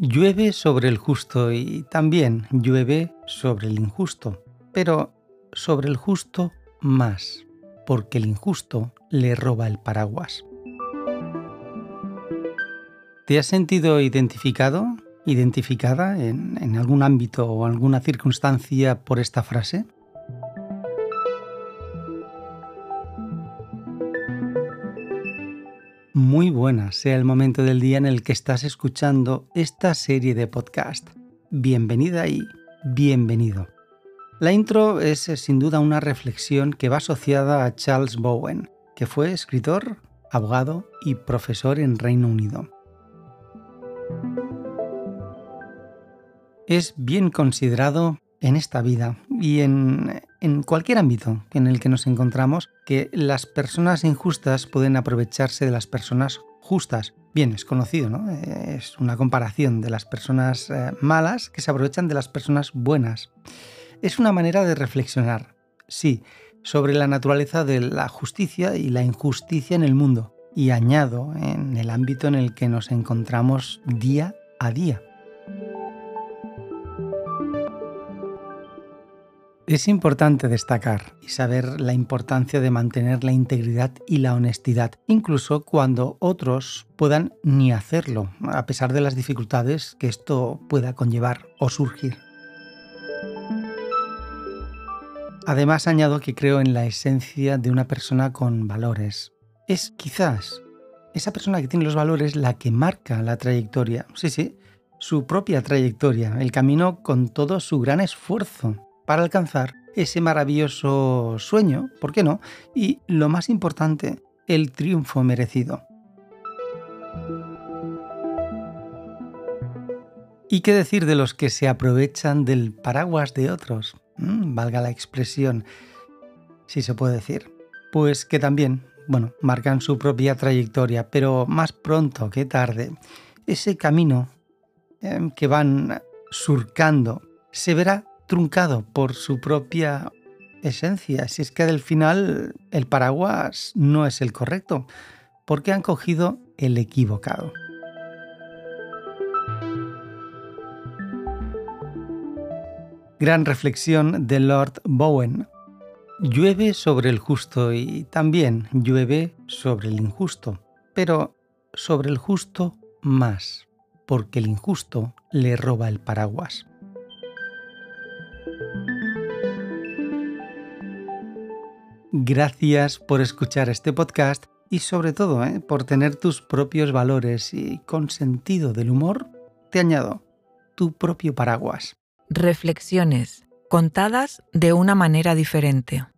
Llueve sobre el justo y también llueve sobre el injusto, pero sobre el justo más, porque el injusto le roba el paraguas. ¿Te has sentido identificado, identificada en, algún ámbito o alguna circunstancia por esta frase? Muy buena sea el momento del día en el que estás escuchando esta serie de podcast. Bienvenida y bienvenido. La intro es eh, sin duda una reflexión que va asociada a Charles Bowen, que fue escritor, abogado y profesor en Reino Unido. Es bien considerado en esta vida y en, cualquier ámbito en el que nos encontramos que las personas injustas pueden aprovecharse de las personas justas. Bien, es conocido, ¿no? Es una comparación de las personas eh, malas que se aprovechan de las personas buenas. Es una manera de reflexionar, sí, sobre la naturaleza de la justicia y la injusticia en el mundo. Y añado en el ámbito en el que nos encontramos día a día. Es importante destacar y saber la importancia de mantener la integridad y la honestidad, incluso cuando otros puedan ni hacerlo, a pesar de las dificultades que esto pueda conllevar o surgir. Además añado que creo en la esencia de una persona con valores. Es quizás esa persona que tiene los valores la que marca la trayectoria, sí, sí, su propia trayectoria, el camino con todo su gran esfuerzo para alcanzar ese maravilloso sueño, ¿por qué no? Y lo más importante, el triunfo merecido. ¿Y qué decir de los que se aprovechan del paraguas de otros? Mm, valga la expresión, si se puede decir. Pues que también, bueno, marcan su propia trayectoria, pero más pronto que tarde, ese camino em, que van surcando se verá truncado por su propia esencia. Si es que al final el paraguas no es el correcto, porque han cogido el equivocado. Gran reflexión de Lord Bowen. Llueve sobre el justo y también llueve sobre el injusto, pero sobre el justo más, porque el injusto le roba el paraguas. Gracias por escuchar este podcast y sobre todo ¿eh? por tener tus propios valores y con sentido del humor, te añado tu propio paraguas. Reflexiones contadas de una manera diferente.